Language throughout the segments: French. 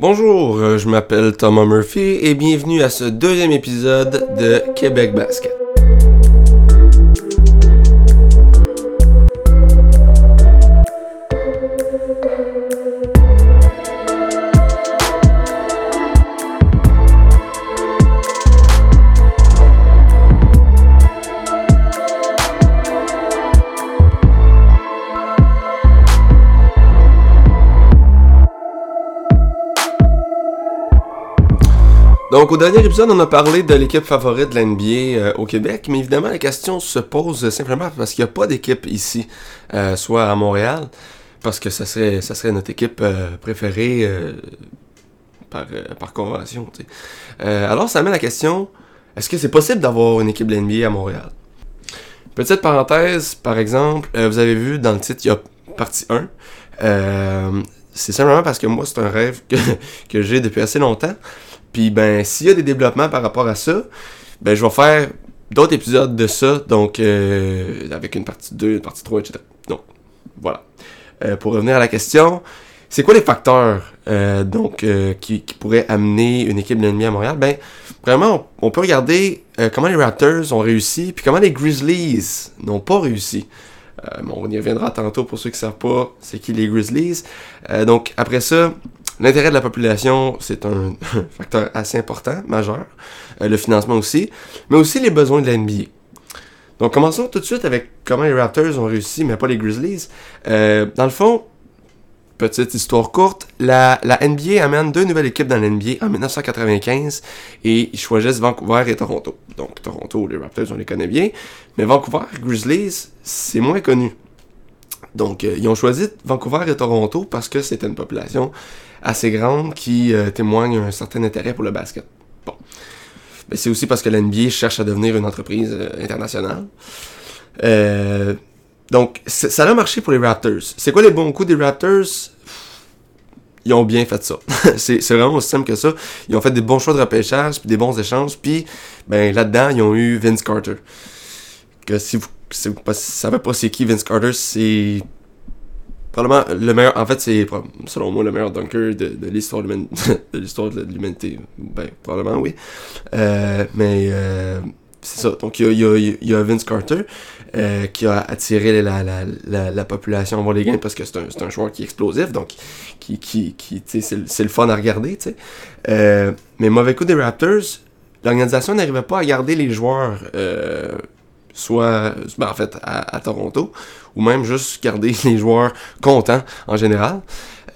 Bonjour, euh, je m'appelle Thomas Murphy et bienvenue à ce deuxième épisode de Québec Basket. Donc, au dernier épisode, on a parlé de l'équipe favorite de la NBA euh, au Québec, mais évidemment, la question se pose simplement parce qu'il n'y a pas d'équipe ici, euh, soit à Montréal, parce que ça serait, ça serait notre équipe euh, préférée par, par convention. alors, ça met la question est-ce que c'est possible d'avoir une équipe de NBA à Montréal? Petite parenthèse, par exemple, vous avez vu dans le titre, il y a partie 1. c'est simplement parce que moi, c'est un rêve que, que j'ai depuis assez longtemps. Puis ben, s'il y a des développements par rapport à ça, ben je vais faire d'autres épisodes de ça, donc euh, avec une partie 2, une partie 3, etc. Donc, voilà. Euh, pour revenir à la question, c'est quoi les facteurs euh, donc qui, pourraient amener une équipe de l'ennemi à Montréal? Ben, vraiment, on, peut regarder comment les Raptors ont réussi, puis comment les Grizzlies n'ont pas réussi. bon, on y reviendra tantôt pour ceux qui ne savent pas c'est qui les Grizzlies. donc après ça, L'intérêt de la population, c'est un facteur assez important, majeur. Euh, le financement aussi. Mais aussi les besoins de la NBA. Donc commençons tout de suite avec comment les Raptors ont réussi, mais pas les Grizzlies. Euh, dans le fond, petite histoire courte, la, NBA amène deux nouvelles équipes dans la NBA en 1995 et ils choisissent Vancouver et Toronto. Donc Toronto, les Raptors, on les connaît bien, mais Vancouver, Grizzlies, c'est moins connu. Donc euh, ils ont choisi Vancouver et Toronto parce que c'était une population assez grande qui euh, témoigne un certain intérêt pour le basket. Bon. Mais c'est aussi parce que l'NBA cherche à devenir une entreprise euh, internationale. Donc, ça a marché pour les Raptors. C'est quoi les bons coups des Raptors? Ils ont bien fait ça. c'est vraiment aussi simple que ça. Ils ont fait des bons choix de repêchage, puis des bons échanges, puis ben, là-dedans, ils ont eu Vince Carter. Que si vous ne savez pas c'est qui Vince Carter, c'est probablement le meilleur en fait c'est selon moi le meilleur dunker de, de l'histoire de l'humanité. Ben probablement oui. Euh, mais euh, c'est ça. Donc il y a, y a, Vince Carter euh, qui a attiré la, la, la, la population voir les gains parce que c'est un, un joueur qui est explosif donc qui qui, qui c'est le fun à regarder mais mauvais coup des Raptors l'organisation n'arrivait pas à garder les joueurs soit ben, à, Toronto, ou même juste garder les joueurs contents en général.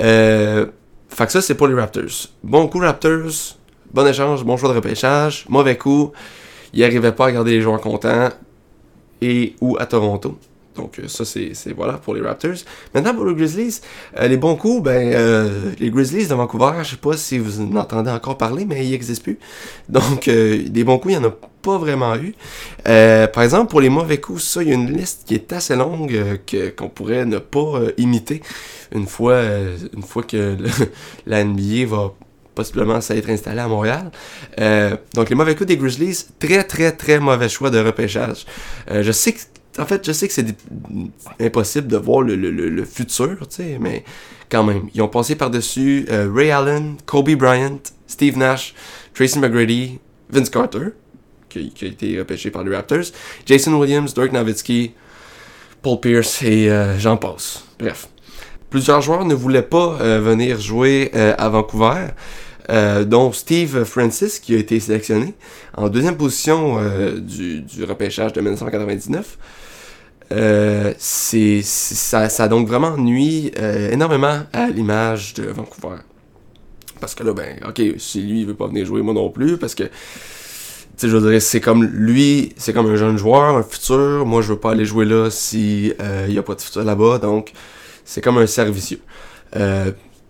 Euh, fait que ça, c'est pour les Raptors. Bon coup, Raptors, bon échange, bon choix de repêchage, mauvais coup, ils n'arrivaient pas à garder les joueurs contents, et ou à Toronto. Donc euh, ça, c'est voilà pour les Raptors. Maintenant, pour les Grizzlies, euh, les bons coups, ben, euh, les Grizzlies de Vancouver, je sais pas si vous en entendez encore parler, mais ils n'existent plus. Donc, des bons coups, il n'y en a pas vraiment eu. par exemple, pour les mauvais coups, ça, il y a une liste qui est assez longue qu'on pourrait ne pas imiter une fois, une fois que la NBA va possiblement s'être installé à Montréal. donc les mauvais coups des Grizzlies, très très très mauvais choix de repêchage. je sais que en fait, je sais que c'est impossible de voir le, futur, tu sais, mais quand même. Ils ont passé par-dessus euh, Ray Allen, Kobe Bryant, Steve Nash, Tracy McGrady, Vince Carter, qui, a été repêché par les Raptors, Jason Williams, Dirk Nowitzki, Paul Pierce et euh, j'en passe. Bref. Plusieurs joueurs ne voulaient pas euh, venir jouer à Vancouver. Dont Steve Francis qui a été sélectionné en deuxième position du, du, repêchage de 1999. Euh, ça, ça donc vraiment nuit euh, énormément à l'image de Vancouver. Parce que là, ben, ok, si lui il veut pas venir jouer, moi non plus, parce que, je veux dire, c'est comme lui, c'est comme un jeune joueur, un futur. Moi, je veux pas aller jouer là si euh, il y a pas de futur là-bas, donc c'est comme un servicieux.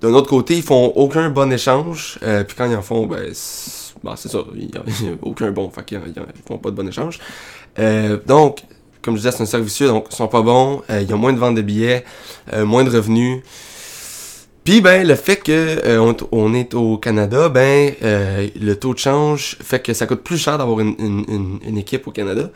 D'un autre côté, ils font aucun bon échange, puis quand ils en font, ben, c'est, ben, ça, il n'y a, aucun bon, fait qu'ils ils font pas de bon échange. donc, comme je disais, c'est un servicieux, donc ils sont pas bons, euh, ils ont moins de ventes de billets, euh, moins de revenus. Puis ben le fait que euh, on, est au Canada, ben le taux de change fait que ça coûte plus cher d'avoir une, équipe au Canada.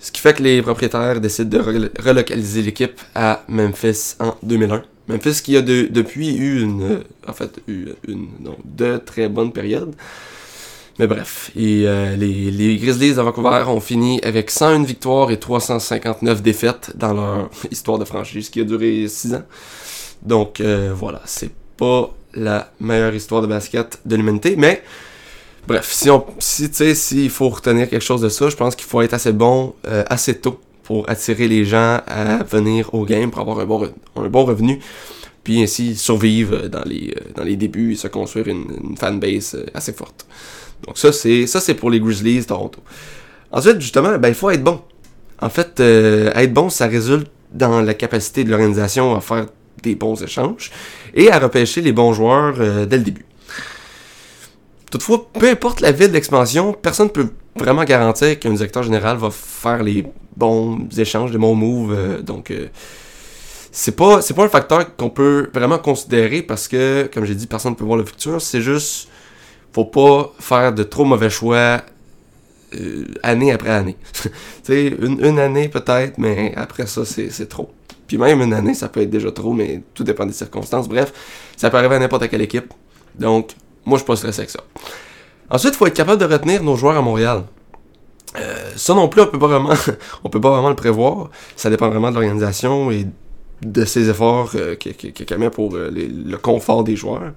Ce qui fait que les propriétaires décident de relocaliser l'équipe à Memphis en 2001. Memphis qui a depuis eu une, en fait, eu une, non, deux très bonnes périodes. Mais bref, et, euh, les, Grizzlies de Vancouver ont fini avec 101 victoires et 359 défaites dans leur histoire de franchise qui a duré 6 ans. Donc euh, voilà, c'est pas la meilleure histoire de basket de l'humanité, mais bref, si on si tu sais s'il faut retenir quelque chose de ça, je pense qu'il faut être assez bon euh, assez tôt pour attirer les gens à venir au game pour avoir un bon, un bon revenu puis ainsi survivre dans les, dans les débuts et se construire une, fanbase assez forte. Donc ça, c'est ça c'est pour les Grizzlies Toronto. Ensuite, justement, ben, il faut être bon. En fait, euh, être bon, ça résulte dans la capacité de l'organisation à faire des bons échanges et à repêcher les bons joueurs euh, dès le début. Toutefois, peu importe la ville d'expansion, personne ne peut vraiment garantir qu'un directeur général va faire les bons échanges, les bons moves. Euh, donc, c'est pas pas un facteur qu'on peut vraiment considérer parce que, comme j'ai dit, personne ne peut voir le futur. C'est juste faut pas faire de trop mauvais choix euh, année après année. tu sais, une, une, année peut-être, mais après ça, c'est trop. Puis même une année, ça peut être déjà trop, mais tout dépend des circonstances. Bref, ça peut arriver à n'importe quelle équipe. Donc, moi, je suis pas stressé avec ça. Ensuite, il faut être capable de retenir nos joueurs à Montréal. Euh, ça non plus, on peut pas vraiment, on peut pas vraiment le prévoir. Ça dépend vraiment de l'organisation et de ses efforts euh, qu'elle met pour euh, le confort des joueurs.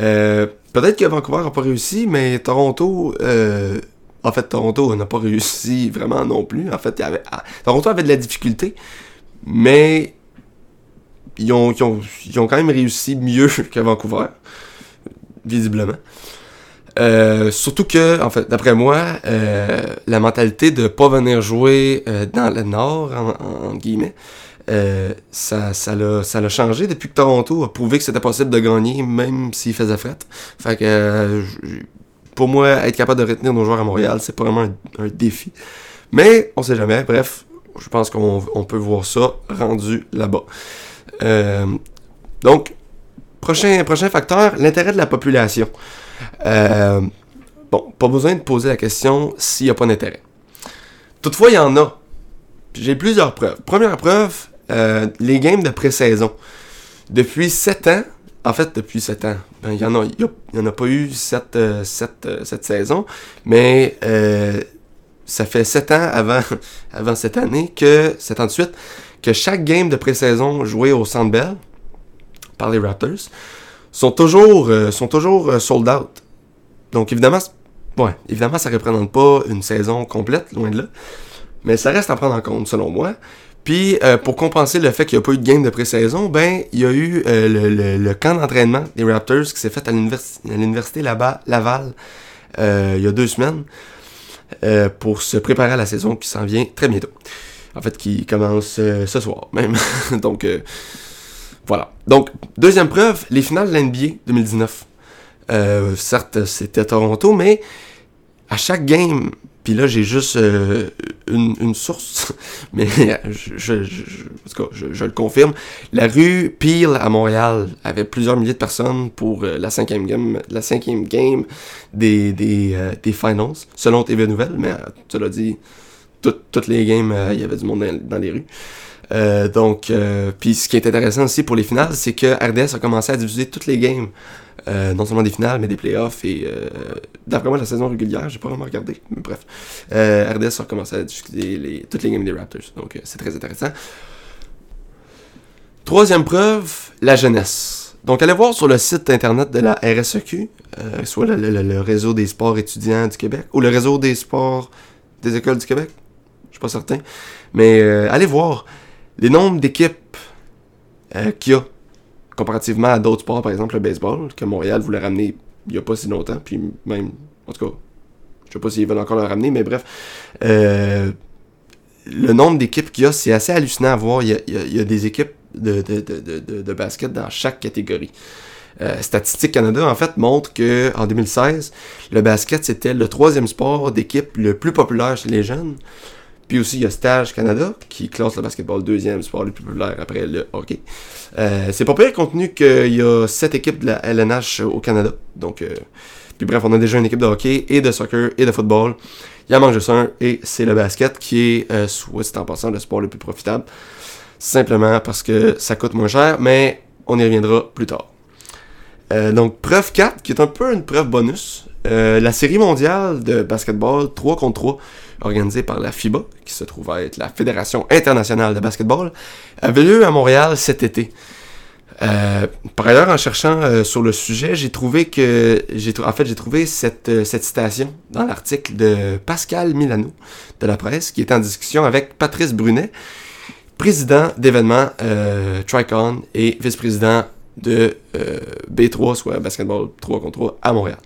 Euh, peut-être que Vancouver n'a pas réussi, mais Toronto, euh, en fait, Toronto n'a pas réussi vraiment non plus. En fait, avait, ah, Toronto avait de la difficulté, mais ils ont, ils ont, ils ont quand même réussi mieux que Vancouver, visiblement. Euh, surtout que, en fait, d'après moi, euh, la mentalité de pas venir jouer euh, dans le Nord, en, guillemets, ça, ça, l'a, ça changé depuis que Toronto a prouvé que c'était possible de gagner, même s'il faisait fret. Fait que, pour moi, être capable de retenir nos joueurs à Montréal, c'est vraiment un, défi. Mais, on sait jamais. Bref, je pense qu'on on peut voir ça rendu là-bas. Donc, prochain, prochain facteur, l'intérêt de la population. Bon, pas besoin de poser la question s'il n'y a pas d'intérêt. Toutefois, il y en a. J'ai plusieurs preuves. Première preuve, euh, les games de pré-saison. Depuis 7 ans, en fait, depuis 7 ans, ben, il n'y en, a, en a pas eu cette, euh, euh, saison, mais ça fait 7 ans avant, avant cette année, que 7 ans de suite, que chaque game de pré-saison joué au Centre Bell par les Raptors sont toujours, sont toujours sold out. Donc évidemment, ouais, évidemment, ça ne représente pas une saison complète, loin de là. Mais ça reste à prendre en compte, selon moi. Puis, euh, pour compenser le fait qu'il n'y a pas eu de game de pré-saison, ben, il y a eu euh, le, camp d'entraînement des Raptors qui s'est fait à l'université là-bas, Laval, euh, il y a deux semaines, pour se préparer à la saison qui s'en vient très bientôt. En fait, qui commence ce soir même. Donc, voilà. Donc, deuxième preuve, les finales de l'NBA 2019. certes, c'était Toronto, mais à chaque game, puis là, j'ai juste euh, une, source, mais je, le confirme. La rue Peel à Montréal avait plusieurs milliers de personnes pour euh, la cinquième game, la cinquième game des, des, euh, des finals, selon TV Nouvelles, mais tu l'as dit, toutes les games, il y avait du monde dans, les rues. Donc, puis ce qui est intéressant aussi pour les finales, c'est que RDS a commencé à diffuser toutes les games euh, non seulement des finales, mais des playoffs et euh, d'après moi la saison régulière, j'ai pas vraiment regardé, mais bref. Euh, RDS a recommencé à les, toutes les games des Raptors, donc euh, c'est très intéressant. Troisième preuve, la jeunesse. Donc allez voir sur le site internet de la RSEQ, soit le, réseau des sports étudiants du Québec, ou le réseau des sports des écoles du Québec, je suis pas certain, mais allez voir les nombres d'équipes qu'il y a comparativement à d'autres sports, par exemple le baseball, que Montréal voulait ramener il n'y a pas si longtemps, puis même, en tout cas, je sais pas s'ils veulent encore le ramener, mais bref, euh, le nombre d'équipes qu'il y a, c'est assez hallucinant à voir. Il y a, des équipes de, de, basket dans chaque catégorie. Euh, Statistique Canada, en fait, montre que en 2016, le basket, c'était le troisième sport d'équipe le plus populaire chez les jeunes. Puis aussi, il y a Stage Canada, qui classe le basketball deuxième sport le plus populaire après le hockey. Euh, c'est pas pire compte tenu qu'il y a sept équipes de la LNH au Canada. Donc, euh, puis bref, on a déjà une équipe de hockey et de soccer et de football. Il y en manque juste un et c'est le basket qui est, euh, soit c'est en passant, le sport le plus profitable. Simplement parce que ça coûte moins cher, mais on y reviendra plus tard. Euh, donc, preuve 4, qui est un peu une preuve bonus. Euh, la série mondiale de basketball 3 contre 3, organisée par la FIBA, qui se trouve à être la Fédération internationale de basketball, avait lieu à Montréal cet été. Euh, par ailleurs, en cherchant euh, sur le sujet, j'ai trouvé que j'ai en fait j'ai trouvé cette, euh, cette citation dans l'article de Pascal Milano de la presse qui est en discussion avec Patrice Brunet, président d'événements Tricon et vice-président de B3, soit basketball 3 contre 3 à Montréal.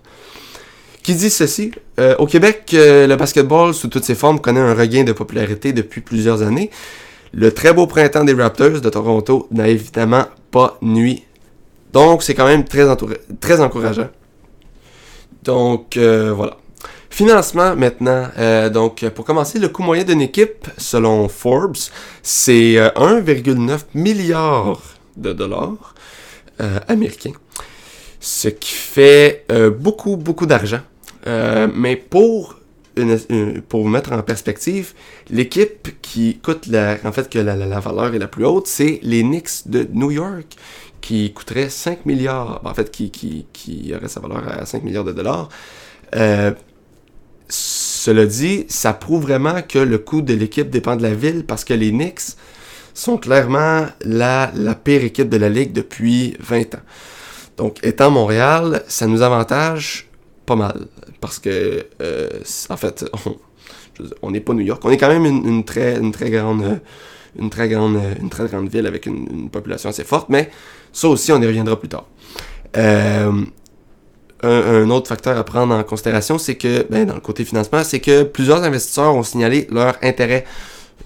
Qui dit ceci Au Québec, le basketball sous toutes ses formes connaît un regain de popularité depuis plusieurs années. Le très beau printemps des Raptors de Toronto n'a évidemment pas nuit. Donc, c'est quand même très, très encourageant. Donc, euh, voilà. Financement maintenant. Euh, donc, pour commencer, le coût moyen d'une équipe, selon Forbes, c'est 1,9 euh, milliard de dollars américains. Ce qui fait beaucoup, beaucoup d'argent. Mais pour pour vous mettre en perspective, l'équipe qui coûte la, en fait que la, valeur est la plus haute, c'est les Knicks de New York qui coûterait 5 milliards, en fait qui, qui, qui aurait sa valeur à 5 milliards de dollars. Euh, cela dit, ça prouve vraiment que le coût de l'équipe dépend de la ville parce que les Knicks sont clairement la, la pire équipe de la ligue depuis 20 ans. Donc, étant Montréal, ça nous avantage pas mal. Parce que, euh, en fait, on n'est pas New York. On est quand même une, très, une très grande. Une très grande, une très grande ville avec une, population assez forte, mais ça aussi, on y reviendra plus tard. Euh, un, autre facteur à prendre en considération, c'est que, ben, dans le côté financement, c'est que plusieurs investisseurs ont signalé leur intérêt,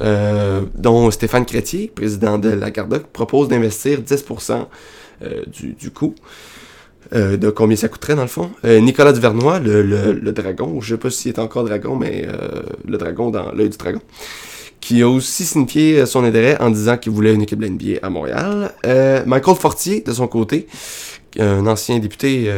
euh, dont Stéphane Crétier, président de la Gardoc, propose d'investir 10% du, du coût. Euh, de combien ça coûterait dans le fond? Euh, Nicolas Duvernois, le, le, dragon, je sais pas s'il est encore dragon, mais euh, le dragon dans l'œil du dragon, qui a aussi signifié son intérêt en disant qu'il voulait une équipe de NBA à Montréal. Michael Fortier, de son côté, un ancien député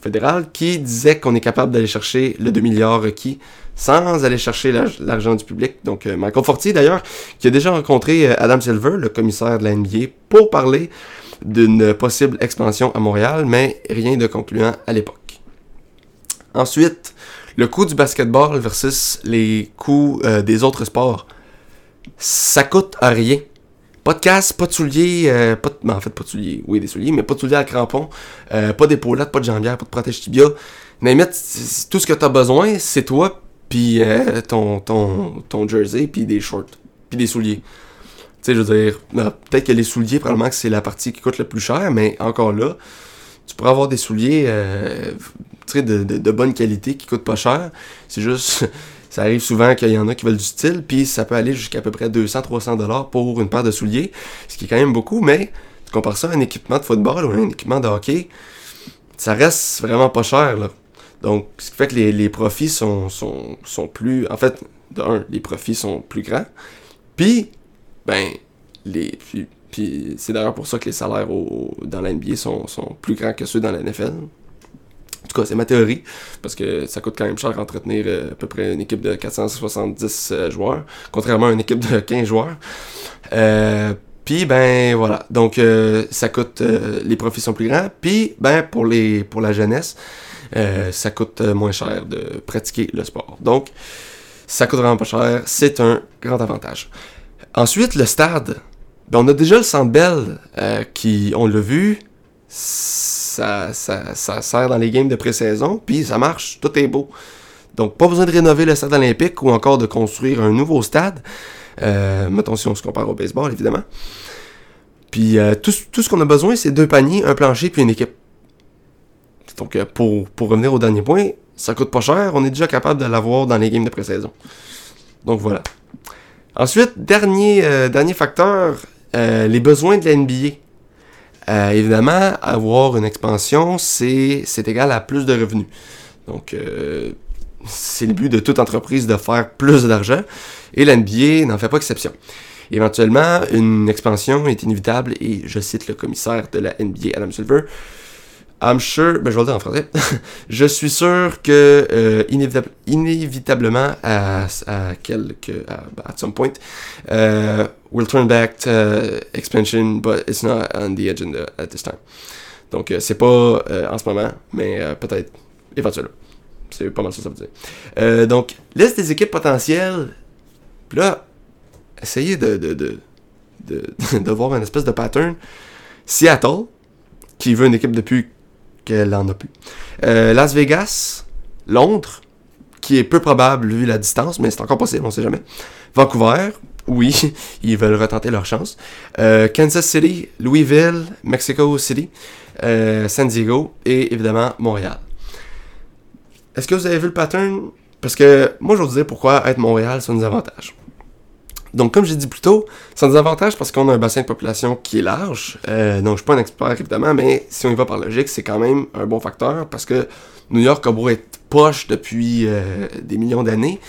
fédéral, qui disait qu'on est capable d'aller chercher le 2 milliards requis sans aller chercher l'argent du public. Donc, Michael Fortier, d'ailleurs, qui a déjà rencontré Adam Silver, le commissaire de la NBA, pour parler d'une possible expansion à Montréal, mais rien de concluant à l'époque. Ensuite, le coût du basketball versus les coûts euh, des autres sports. Ça coûte à rien. Pas de casse, pas de souliers, euh, pas de, ben, en fait pas de souliers, oui des souliers, mais pas de souliers à crampons, euh, pas d'épaulettes, pas de jambières, pas de protège tibia. Mais tout ce que tu as besoin, c'est toi, puis ton, ton, ton jersey, puis des shorts, puis des souliers. Sais, je veux dire, ben, peut-être que les souliers, probablement que c'est la partie qui coûte le plus cher, mais encore là, tu pourrais avoir des souliers euh, de, de, de, bonne qualité qui coûtent pas cher. C'est juste, ça arrive souvent qu'il y en a qui veulent du style, puis ça peut aller jusqu'à peu près 200-300 dollars pour une paire de souliers, ce qui est quand même beaucoup, mais tu compares ça à un équipement de football ou un équipement de hockey, ça reste vraiment pas cher, là. Donc, ce qui fait que les, profits sont, sont, sont plus... En fait, d'un, les profits sont plus grands, puis ben, les, puis, c'est d'ailleurs pour ça que les salaires dans la NBA sont, sont, plus grands que ceux dans la NFL. En tout cas, c'est ma théorie, parce que ça coûte quand même cher entretenir euh, à peu près une équipe de 470 euh, joueurs, contrairement à une équipe de 15 joueurs. Euh, puis ben voilà, donc ça coûte, les profits sont plus grands. Puis ben pour les pour la jeunesse, ça coûte moins cher de pratiquer le sport. Donc ça coûte vraiment pas cher, c'est un grand avantage. Ensuite, le stade. Ben, on a déjà le Centre Bell euh, qui, on l'a vu, ça, ça, ça, sert dans les games de pré-saison, puis ça marche, tout est beau. Donc, pas besoin de rénover le stade olympique ou encore de construire un nouveau stade. Euh, mettons si on se compare au baseball, évidemment. Puis, euh, tout, tout, ce qu'on a besoin, c'est deux paniers, un plancher, puis une équipe. Donc, euh, pour, pour revenir au dernier point, ça coûte pas cher, on est déjà capable de l'avoir dans les games de pré-saison. Donc, voilà. Ensuite, dernier, euh, dernier facteur, euh, les besoins de la NBA. Euh, évidemment, avoir une expansion, c'est égal à plus de revenus. Donc, c'est le but de toute entreprise de faire plus d'argent, et la NBA n'en fait pas exception. Éventuellement, une expansion est inévitable, et je cite le commissaire de la NBA, Adam Silver, I'm sure, ben je vais le dire en français, je suis sûr que euh, inévitablement à, à quelque, à, at some point, euh, we'll turn back to uh, expansion, but it's not on the agenda at this time. Donc, euh, c'est pas euh, en ce moment, mais euh, peut-être éventuellement. C'est pas mal ça, ça veut dire. Donc, liste des équipes potentielles. Puis là, essayez de, de, de, de, de voir une espèce de pattern. Seattle, qui veut une équipe depuis qu'elle en a plus. Euh, Las Vegas, Londres, qui est peu probable vu la distance, mais c'est encore possible, on sait jamais. Vancouver, oui, ils veulent retenter leur chance. Euh, Kansas City, Louisville, Mexico City, euh, San Diego et évidemment Montréal. Est-ce que vous avez vu le pattern? Parce que moi, je vous disais pourquoi être Montréal, c'est un des avantages. Donc, comme j'ai dit plus tôt, c'est un des avantages parce qu'on a un bassin de population qui est large. Euh, donc, je suis pas un expert, évidemment, mais si on y va par logique, c'est quand même un bon facteur parce que New York a beau être poche depuis euh, des millions d'années.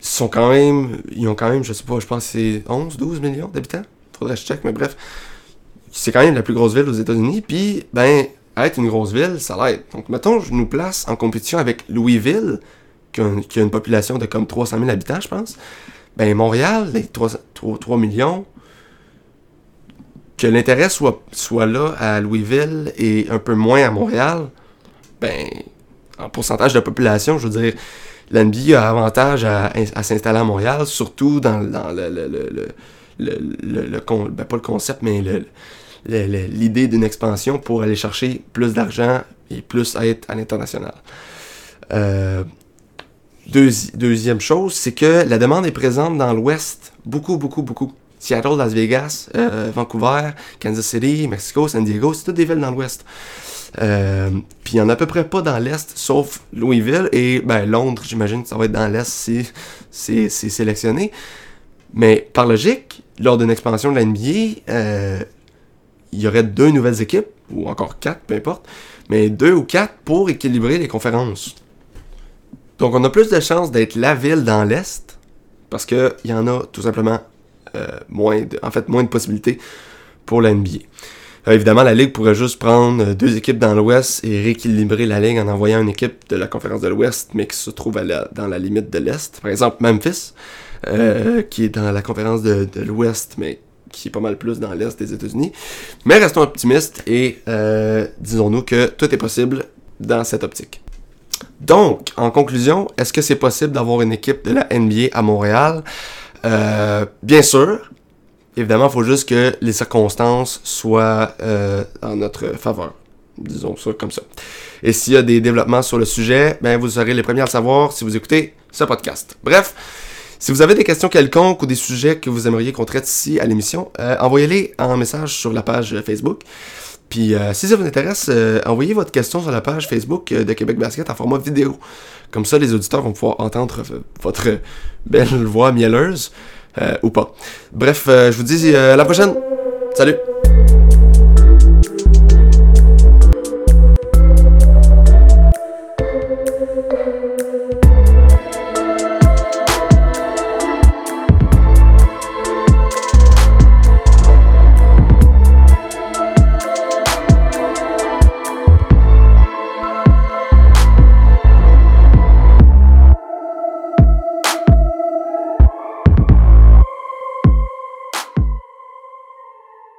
Ils sont quand même, ils ont quand même, je sais pas, je pense que c'est 11, 12 millions d'habitants. Faudrait que je check, mais bref. C'est quand même la plus grosse ville aux États-Unis. Puis, ben, être une grosse ville, ça l'aide. Donc, mettons, je nous place en compétition avec Louisville, qui a, qui a une population de comme 300 000 habitants, je pense. Ben, Montréal, les 3, 3, 3 millions, que l'intérêt soit, soit là à Louisville et un peu moins à Montréal, ben, en pourcentage de population, je veux dire, l'NBA a avantage à, à s'installer à Montréal, surtout dans, dans le, le, le, le, le, ben, pas le concept, mais l'idée d'une expansion pour aller chercher plus d'argent et plus être à l'international. Euh, deuxi- deuxième chose, c'est que la demande est présente dans l'Ouest, beaucoup, beaucoup, beaucoup. Seattle, Las Vegas, euh, Vancouver, Kansas City, Mexico, San Diego, c'est toutes des villes dans l'Ouest. Euh, Puis il y en a à peu près pas dans l'Est, sauf Louisville et ben, Londres, j'imagine que ça va être dans l'Est si c'est c'est sélectionné. Mais par logique, lors d'une expansion de la NBA, euh, il y aurait deux nouvelles équipes, ou encore quatre, peu importe, mais deux ou quatre pour équilibrer les conférences. Donc on a plus de chances d'être la ville dans l'Est, parce qu'il y en a tout simplement euh, moins de, en fait, moins de possibilités pour la NBA. Euh, évidemment, la Ligue pourrait juste prendre euh, deux équipes dans l'Ouest et rééquilibrer la Ligue en envoyant une équipe de la conférence de l'Ouest, mais qui se trouve dans la limite de l'Est. Par exemple, Memphis, qui est dans la conférence de, l'Ouest, mais qui est pas mal plus dans l'Est des États-Unis. Mais restons optimistes et disons-nous que tout est possible dans cette optique. Donc, en conclusion, est-ce que c'est possible d'avoir une équipe de la NBA à Montréal? Euh, bien sûr. Évidemment, il faut juste que les circonstances soient euh, en notre faveur. Disons ça comme ça. Et s'il y a des développements sur le sujet, ben vous serez les premiers à le savoir si vous écoutez ce podcast. Bref, si vous avez des questions quelconques ou des sujets que vous aimeriez qu'on traite ici à l'émission, euh, envoyez-les en message sur la page Facebook. Puis euh, si ça vous intéresse, euh, envoyez votre question sur la page Facebook euh, de Québec Basket en format vidéo. Comme ça, les auditeurs vont pouvoir entendre votre belle voix mielleuse ou pas. Bref, je vous dis à la prochaine. Salut!